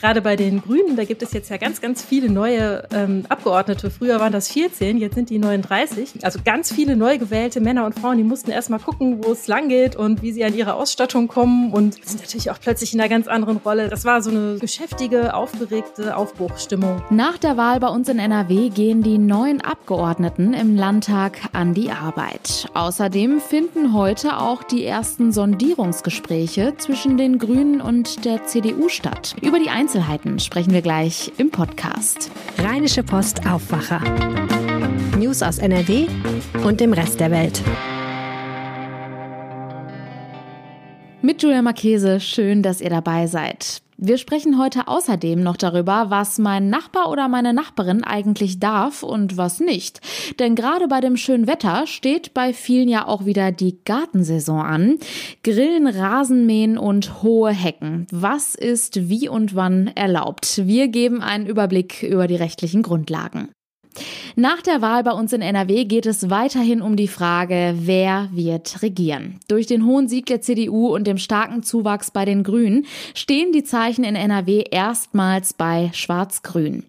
gerade bei den Grünen, da gibt es jetzt ja ganz, ganz viele neue ähm, Abgeordnete. Früher waren das 14, jetzt sind die 39. Also ganz viele neu gewählte Männer und Frauen, die mussten erstmal gucken, wo es lang geht und wie sie an ihre Ausstattung kommen und sind natürlich auch plötzlich in einer ganz anderen Rolle. Das war so eine geschäftige, aufgeregte Aufbruchstimmung. Nach der Wahl bei uns in NRW gehen die neuen Abgeordneten im Landtag an die Arbeit. Außerdem finden heute auch die ersten Sondierungsgespräche zwischen den Grünen und der CDU statt. Über die Einzelheiten sprechen wir gleich im Podcast. Rheinische Post Aufwacher. News aus NRW und dem Rest der Welt. Mit Julia Marchese, schön, dass ihr dabei seid. Wir sprechen heute außerdem noch darüber, was mein Nachbar oder meine Nachbarin eigentlich darf und was nicht. Denn gerade bei dem schönen Wetter steht bei vielen ja auch wieder die Gartensaison an. Grillen, Rasenmähen und hohe Hecken. Was ist wie und wann erlaubt? Wir geben einen Überblick über die rechtlichen Grundlagen. Nach der Wahl bei uns in NRW geht es weiterhin um die Frage, wer wird regieren. Durch den hohen Sieg der CDU und dem starken Zuwachs bei den Grünen stehen die Zeichen in NRW erstmals bei Schwarz-Grün.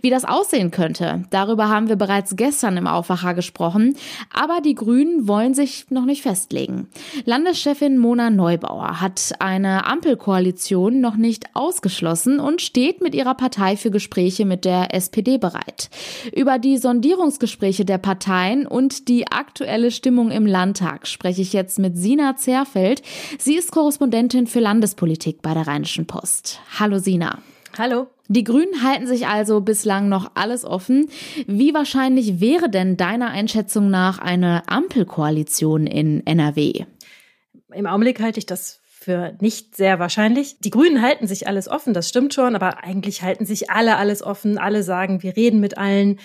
Wie das aussehen könnte, darüber haben wir bereits gestern im Aufwacher gesprochen, aber die Grünen wollen sich noch nicht festlegen. Landeschefin Mona Neubauer hat eine Ampelkoalition noch nicht ausgeschlossen und steht mit ihrer Partei für Gespräche mit der SPD bereit. Über die Sondierungsgespräche der Parteien und die aktuelle Stimmung im Landtag spreche ich jetzt mit Sina Zerfeld. Sie ist Korrespondentin für Landespolitik bei der Rheinischen Post. Hallo Sina. Hallo. Die Grünen halten sich also bislang noch alles offen. Wie wahrscheinlich wäre denn deiner Einschätzung nach eine Ampelkoalition in NRW? Im Augenblick halte ich das für nicht sehr wahrscheinlich. Die Grünen halten sich alles offen, das stimmt schon, aber eigentlich halten sich alle alles offen. Alle sagen, wir reden mit allen.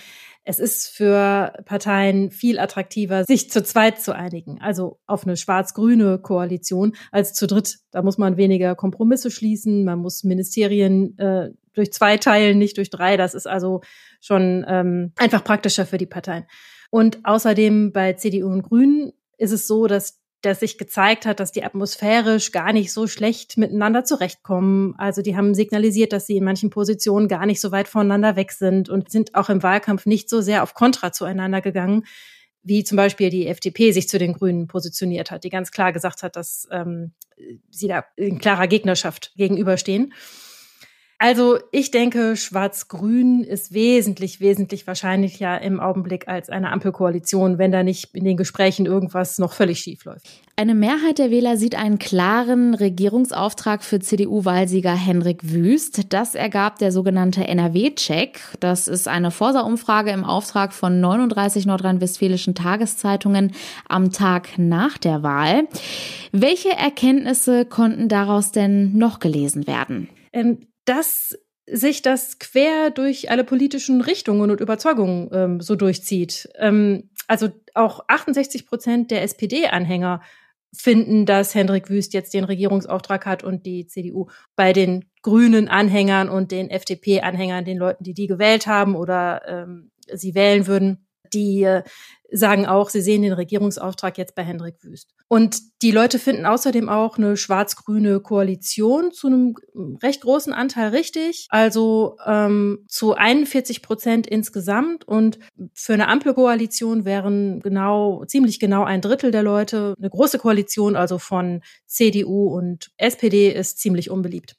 Es ist für Parteien viel attraktiver, sich zu zweit zu einigen, also auf eine schwarz-grüne Koalition als zu dritt. Da muss man weniger Kompromisse schließen, man muss Ministerien äh, durch zwei teilen, nicht durch drei. Das ist also schon ähm, einfach praktischer für die Parteien. Und außerdem bei CDU und Grünen ist es so, dass dass sich gezeigt hat, dass die atmosphärisch gar nicht so schlecht miteinander zurechtkommen. Also die haben signalisiert, dass sie in manchen Positionen gar nicht so weit voneinander weg sind und sind auch im Wahlkampf nicht so sehr auf Kontra zueinander gegangen, wie zum Beispiel die FDP sich zu den Grünen positioniert hat, die ganz klar gesagt hat, dass ähm, sie da in klarer Gegnerschaft gegenüberstehen. Also ich denke, Schwarz-Grün ist wesentlich, wesentlich wahrscheinlicher im Augenblick als eine Ampelkoalition, wenn da nicht in den Gesprächen irgendwas noch völlig schief läuft. Eine Mehrheit der Wähler sieht einen klaren Regierungsauftrag für CDU-Wahlsieger Henrik Wüst. Das ergab der sogenannte NRW-Check. Das ist eine Forsa-Umfrage im Auftrag von 39 nordrhein-westfälischen Tageszeitungen am Tag nach der Wahl. Welche Erkenntnisse konnten daraus denn noch gelesen werden? Ähm, dass sich das quer durch alle politischen Richtungen und Überzeugungen ähm, so durchzieht. Ähm, also auch 68 Prozent der SPD-Anhänger finden, dass Hendrik Wüst jetzt den Regierungsauftrag hat und die CDU bei den grünen Anhängern und den FDP-Anhängern, den Leuten, die die gewählt haben oder ähm, sie wählen würden, die äh, sagen auch, sie sehen den Regierungsauftrag jetzt bei Hendrik Wüst. Und die Leute finden außerdem auch eine schwarz-grüne Koalition zu einem recht großen Anteil richtig, also ähm, zu 41 Prozent insgesamt. Und für eine Ampelkoalition wären genau, ziemlich genau ein Drittel der Leute. Eine große Koalition, also von CDU und SPD, ist ziemlich unbeliebt.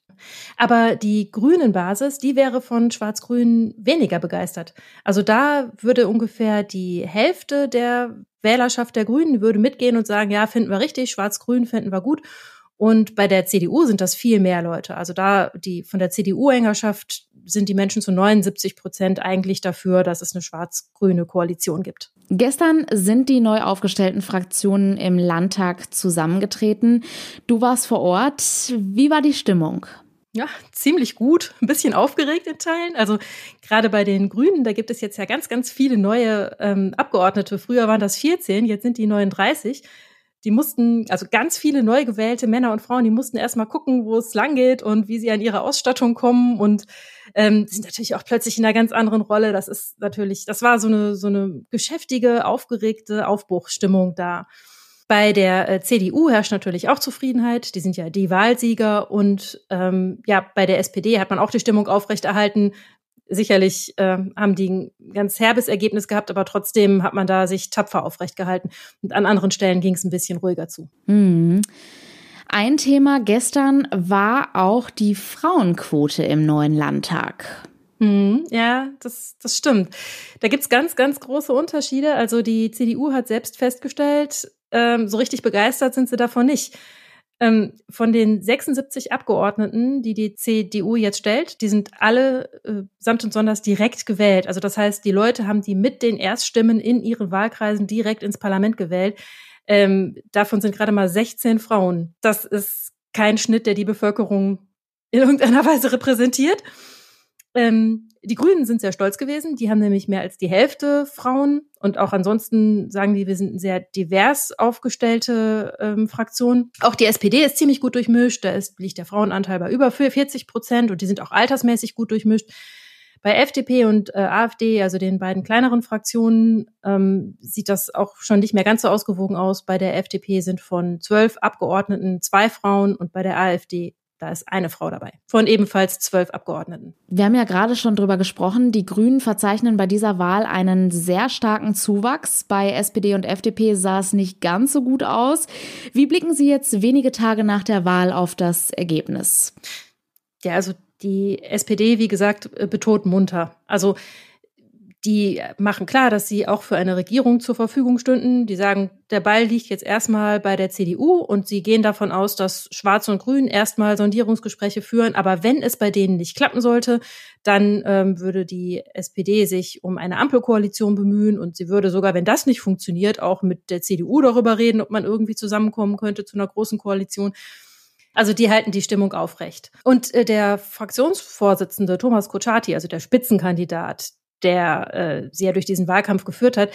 Aber die grünen Basis, die wäre von Schwarz-Grün weniger begeistert. Also da würde ungefähr die Hälfte der Wählerschaft der Grünen würde mitgehen und sagen, ja, finden wir richtig, Schwarz-Grün finden wir gut. Und bei der CDU sind das viel mehr Leute. Also da die von der CDU-Hängerschaft sind die Menschen zu 79 Prozent eigentlich dafür, dass es eine schwarz-grüne Koalition gibt. Gestern sind die neu aufgestellten Fraktionen im Landtag zusammengetreten. Du warst vor Ort. Wie war die Stimmung? Ja, ziemlich gut, ein bisschen aufgeregt in Teilen. Also gerade bei den Grünen, da gibt es jetzt ja ganz, ganz viele neue ähm, Abgeordnete. Früher waren das 14, jetzt sind die 39. Die mussten, also ganz viele neu gewählte Männer und Frauen, die mussten erstmal gucken, wo es lang geht und wie sie an ihre Ausstattung kommen und ähm, sind natürlich auch plötzlich in einer ganz anderen Rolle. Das ist natürlich, das war so eine, so eine geschäftige, aufgeregte Aufbruchstimmung da. Bei der äh, CDU herrscht natürlich auch Zufriedenheit. Die sind ja die Wahlsieger. Und ähm, ja, bei der SPD hat man auch die Stimmung aufrechterhalten. Sicherlich äh, haben die ein ganz herbes Ergebnis gehabt, aber trotzdem hat man da sich tapfer aufrecht gehalten. Und an anderen Stellen ging es ein bisschen ruhiger zu. Mhm. Ein Thema gestern war auch die Frauenquote im neuen Landtag. Mhm, ja, das, das stimmt. Da gibt's ganz, ganz große Unterschiede. Also die CDU hat selbst festgestellt, ähm, so richtig begeistert sind sie davon nicht. Ähm, von den 76 Abgeordneten, die die CDU jetzt stellt, die sind alle äh, samt und sonders direkt gewählt. Also das heißt, die Leute haben die mit den Erststimmen in ihren Wahlkreisen direkt ins Parlament gewählt. Ähm, davon sind gerade mal 16 Frauen. Das ist kein Schnitt, der die Bevölkerung in irgendeiner Weise repräsentiert. Ähm, die Grünen sind sehr stolz gewesen. Die haben nämlich mehr als die Hälfte Frauen. Und auch ansonsten sagen die, wir sind eine sehr divers aufgestellte ähm, Fraktion. Auch die SPD ist ziemlich gut durchmischt. Da ist, liegt der Frauenanteil bei über 40 Prozent und die sind auch altersmäßig gut durchmischt. Bei FDP und äh, AfD, also den beiden kleineren Fraktionen, ähm, sieht das auch schon nicht mehr ganz so ausgewogen aus. Bei der FDP sind von zwölf Abgeordneten zwei Frauen und bei der AfD da ist eine Frau dabei. Von ebenfalls zwölf Abgeordneten. Wir haben ja gerade schon drüber gesprochen. Die Grünen verzeichnen bei dieser Wahl einen sehr starken Zuwachs. Bei SPD und FDP sah es nicht ganz so gut aus. Wie blicken Sie jetzt wenige Tage nach der Wahl auf das Ergebnis? Ja, also die SPD, wie gesagt, betont munter. Also die machen klar, dass sie auch für eine Regierung zur Verfügung stünden. Die sagen, der Ball liegt jetzt erstmal bei der CDU und sie gehen davon aus, dass Schwarz und Grün erstmal Sondierungsgespräche führen. Aber wenn es bei denen nicht klappen sollte, dann ähm, würde die SPD sich um eine Ampelkoalition bemühen und sie würde sogar, wenn das nicht funktioniert, auch mit der CDU darüber reden, ob man irgendwie zusammenkommen könnte zu einer großen Koalition. Also die halten die Stimmung aufrecht. Und äh, der Fraktionsvorsitzende Thomas Kutschaty, also der Spitzenkandidat, der äh, sie ja durch diesen Wahlkampf geführt hat,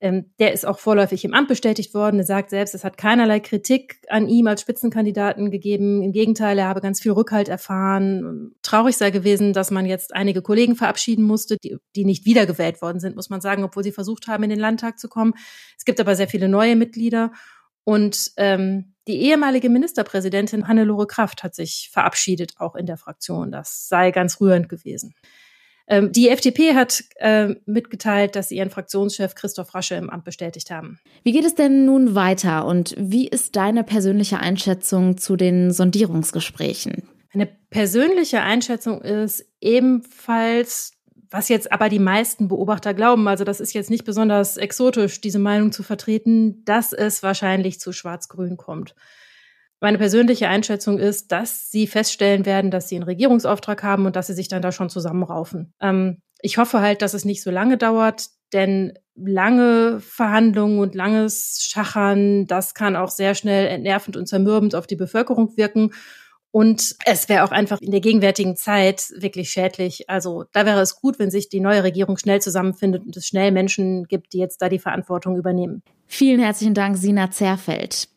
ähm, der ist auch vorläufig im Amt bestätigt worden. Er sagt selbst, es hat keinerlei Kritik an ihm als Spitzenkandidaten gegeben. Im Gegenteil, er habe ganz viel Rückhalt erfahren. Traurig sei gewesen, dass man jetzt einige Kollegen verabschieden musste, die, die nicht wiedergewählt worden sind, muss man sagen, obwohl sie versucht haben, in den Landtag zu kommen. Es gibt aber sehr viele neue Mitglieder. Und ähm, die ehemalige Ministerpräsidentin Hannelore Kraft hat sich verabschiedet, auch in der Fraktion. Das sei ganz rührend gewesen. Ähm, die FDP hat äh, mitgeteilt, dass sie ihren Fraktionschef Christoph Rasche im Amt bestätigt haben. Wie geht es denn nun weiter und wie ist deine persönliche Einschätzung zu den Sondierungsgesprächen? Meine persönliche Einschätzung ist ebenfalls, was jetzt aber die meisten Beobachter glauben, also das ist jetzt nicht besonders exotisch, diese Meinung zu vertreten, dass es wahrscheinlich zu Schwarz-Grün kommt. Meine persönliche Einschätzung ist, dass sie feststellen werden, dass sie einen Regierungsauftrag haben und dass sie sich dann da schon zusammenraufen. Ähm, ich hoffe halt, dass es nicht so lange dauert, denn lange Verhandlungen und langes Schachern, das kann auch sehr schnell entnervend und zermürbend auf die Bevölkerung wirken. Und es wäre auch einfach in der gegenwärtigen Zeit wirklich schädlich. Also da wäre es gut, wenn sich die neue Regierung schnell zusammenfindet und es schnell Menschen gibt, die jetzt da die Verantwortung übernehmen. Vielen herzlichen Dank, Sina Zerfeld.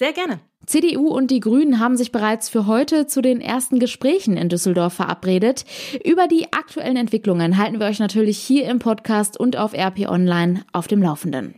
Sehr gerne. CDU und die Grünen haben sich bereits für heute zu den ersten Gesprächen in Düsseldorf verabredet. Über die aktuellen Entwicklungen halten wir euch natürlich hier im Podcast und auf RP Online auf dem Laufenden.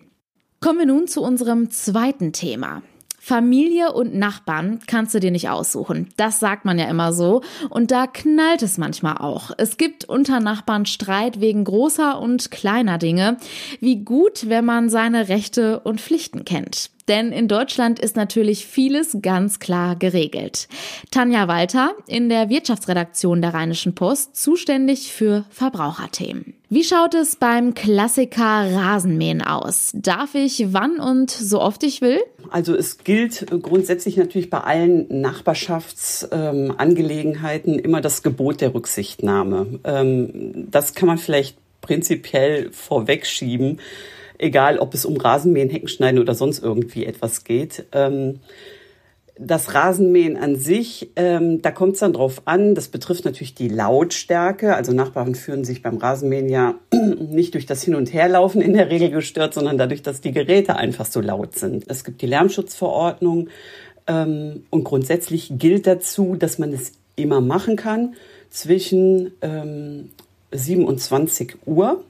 Kommen wir nun zu unserem zweiten Thema. Familie und Nachbarn kannst du dir nicht aussuchen. Das sagt man ja immer so. Und da knallt es manchmal auch. Es gibt unter Nachbarn Streit wegen großer und kleiner Dinge. Wie gut, wenn man seine Rechte und Pflichten kennt. Denn in Deutschland ist natürlich vieles ganz klar geregelt. Tanja Walter in der Wirtschaftsredaktion der Rheinischen Post zuständig für Verbraucherthemen. Wie schaut es beim Klassiker Rasenmähen aus? Darf ich wann und so oft ich will? Also es gilt grundsätzlich natürlich bei allen Nachbarschaftsangelegenheiten ähm, immer das Gebot der Rücksichtnahme. Ähm, das kann man vielleicht prinzipiell vorwegschieben egal ob es um Rasenmähen, Heckenschneiden oder sonst irgendwie etwas geht. Das Rasenmähen an sich, ähm, da kommt es dann drauf an, das betrifft natürlich die Lautstärke. Also Nachbarn fühlen sich beim Rasenmähen ja nicht durch das Hin- und Herlaufen in der Regel gestört, sondern dadurch, dass die Geräte einfach so laut sind. Es gibt die Lärmschutzverordnung ähm, und grundsätzlich gilt dazu, dass man es immer machen kann zwischen ähm, 27 Uhr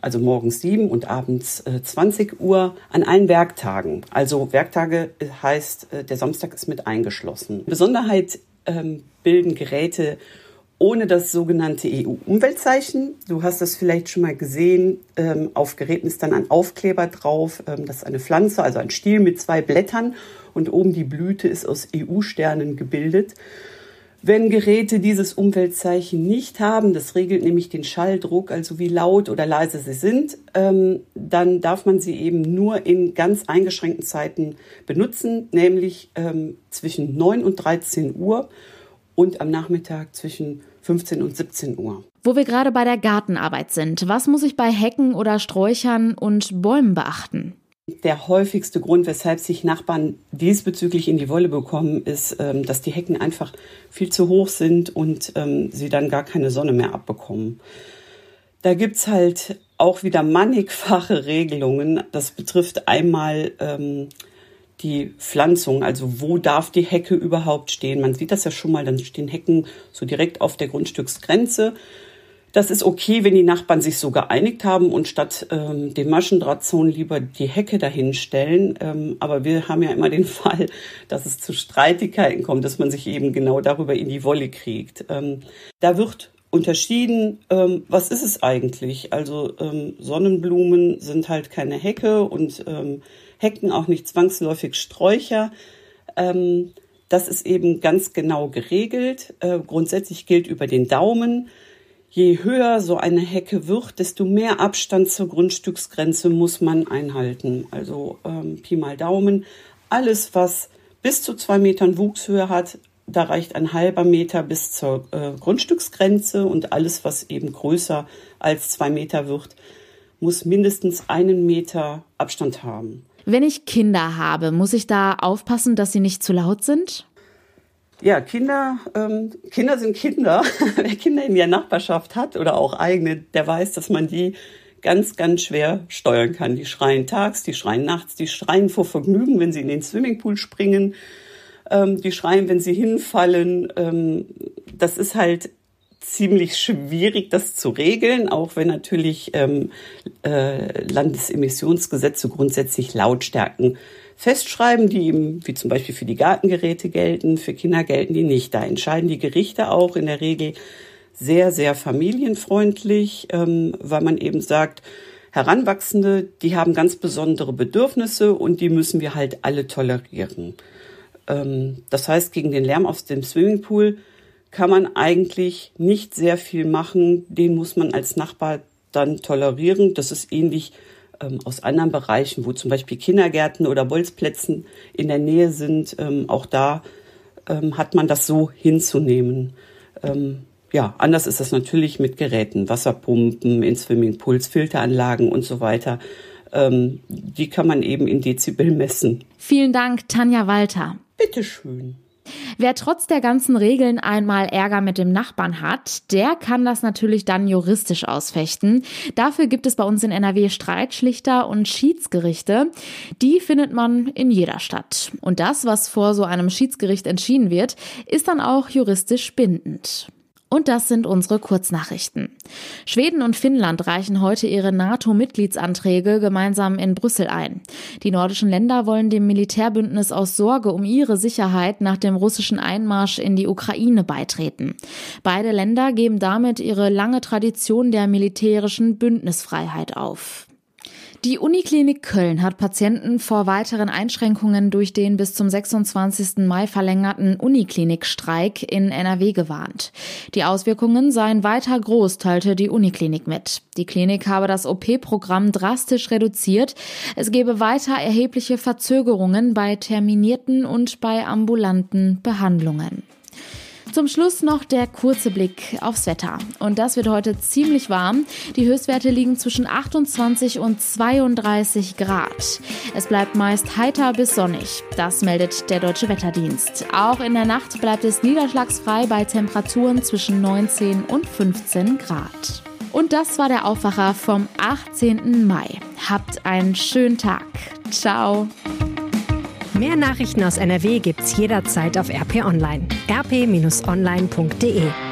also morgens 7 und abends äh, 20 Uhr an allen Werktagen. Also Werktage heißt, äh, der Samstag ist mit eingeschlossen. Besonderheit ähm, bilden Geräte ohne das sogenannte EU-Umweltzeichen. Du hast das vielleicht schon mal gesehen. Ähm, auf Geräten ist dann ein Aufkleber drauf. Ähm, das ist eine Pflanze, also ein Stiel mit zwei Blättern und oben die Blüte ist aus EU-Sternen gebildet. Wenn Geräte dieses Umweltzeichen nicht haben, das regelt nämlich den Schalldruck, also wie laut oder leise sie sind, ähm, dann darf man sie eben nur in ganz eingeschränkten Zeiten benutzen, nämlich ähm, zwischen 9 und 13 Uhr und am Nachmittag zwischen 15 und 17 Uhr. Wo wir gerade bei der Gartenarbeit sind, was muss ich bei Hecken oder Sträuchern und Bäumen beachten? Der häufigste Grund, weshalb sich Nachbarn diesbezüglich in die Wolle bekommen, ist, ähm, dass die Hecken einfach viel zu hoch sind und ähm, sie dann gar keine Sonne mehr abbekommen. Da gibt's halt auch wieder mannigfache Regelungen. Das betrifft einmal ähm, die Pflanzung, also wo darf die Hecke überhaupt stehen. Man sieht das ja schon mal, dann stehen Hecken so direkt auf der Grundstücksgrenze. Das ist okay, wenn die Nachbarn sich so geeinigt haben und statt ähm, dem Maschendrahtzaun lieber die Hecke dahinstellen. Ähm, aber wir haben ja immer den Fall, dass es zu Streitigkeiten kommt, dass man sich eben genau darüber in die Wolle kriegt. Ähm, da wird unterschieden, ähm, was ist es eigentlich? Also ähm, Sonnenblumen sind halt keine Hecke und ähm, Hecken auch nicht zwangsläufig Sträucher. Ähm, das ist eben ganz genau geregelt. Äh, grundsätzlich gilt über den Daumen. Je höher so eine Hecke wird, desto mehr Abstand zur Grundstücksgrenze muss man einhalten. Also ähm, Pi mal Daumen. Alles, was bis zu zwei Metern Wuchshöhe hat, da reicht ein halber Meter bis zur äh, Grundstücksgrenze und alles, was eben größer als zwei Meter wird, muss mindestens einen Meter Abstand haben. Wenn ich Kinder habe, muss ich da aufpassen, dass sie nicht zu laut sind? Ja, Kinder, ähm, Kinder sind Kinder. Wer Kinder in der Nachbarschaft hat oder auch eigene, der weiß, dass man die ganz, ganz schwer steuern kann. Die schreien tags, die schreien nachts, die schreien vor Vergnügen, wenn sie in den Swimmingpool springen. Ähm, die schreien, wenn sie hinfallen. Ähm, das ist halt ziemlich schwierig, das zu regeln, auch wenn natürlich ähm, äh, Landesemissionsgesetze grundsätzlich Lautstärken festschreiben, die eben, wie zum Beispiel für die Gartengeräte gelten, für Kinder gelten die nicht. Da entscheiden die Gerichte auch in der Regel sehr, sehr familienfreundlich, ähm, weil man eben sagt, Heranwachsende, die haben ganz besondere Bedürfnisse und die müssen wir halt alle tolerieren. Ähm, das heißt, gegen den Lärm aus dem Swimmingpool kann man eigentlich nicht sehr viel machen. Den muss man als Nachbar dann tolerieren. Das ist ähnlich ähm, aus anderen Bereichen, wo zum Beispiel Kindergärten oder Bolzplätzen in der Nähe sind. Ähm, auch da ähm, hat man das so hinzunehmen. Ähm, ja, anders ist das natürlich mit Geräten, Wasserpumpen, in Swimmingpools, Filteranlagen und so weiter. Ähm, die kann man eben in Dezibel messen. Vielen Dank, Tanja Walter. Bitteschön. Wer trotz der ganzen Regeln einmal Ärger mit dem Nachbarn hat, der kann das natürlich dann juristisch ausfechten. Dafür gibt es bei uns in NRW Streitschlichter und Schiedsgerichte. Die findet man in jeder Stadt. Und das, was vor so einem Schiedsgericht entschieden wird, ist dann auch juristisch bindend. Und das sind unsere Kurznachrichten. Schweden und Finnland reichen heute ihre NATO-Mitgliedsanträge gemeinsam in Brüssel ein. Die nordischen Länder wollen dem Militärbündnis aus Sorge um ihre Sicherheit nach dem russischen Einmarsch in die Ukraine beitreten. Beide Länder geben damit ihre lange Tradition der militärischen Bündnisfreiheit auf. Die Uniklinik Köln hat Patienten vor weiteren Einschränkungen durch den bis zum 26. Mai verlängerten Uniklinikstreik in NRW gewarnt. Die Auswirkungen seien weiter groß, teilte die Uniklinik mit. Die Klinik habe das OP-Programm drastisch reduziert. Es gebe weiter erhebliche Verzögerungen bei terminierten und bei ambulanten Behandlungen. Zum Schluss noch der kurze Blick aufs Wetter. Und das wird heute ziemlich warm. Die Höchstwerte liegen zwischen 28 und 32 Grad. Es bleibt meist heiter bis sonnig. Das meldet der Deutsche Wetterdienst. Auch in der Nacht bleibt es niederschlagsfrei bei Temperaturen zwischen 19 und 15 Grad. Und das war der Aufwacher vom 18. Mai. Habt einen schönen Tag. Ciao. Mehr Nachrichten aus NRW gibt's jederzeit auf RP Online. rp-online.de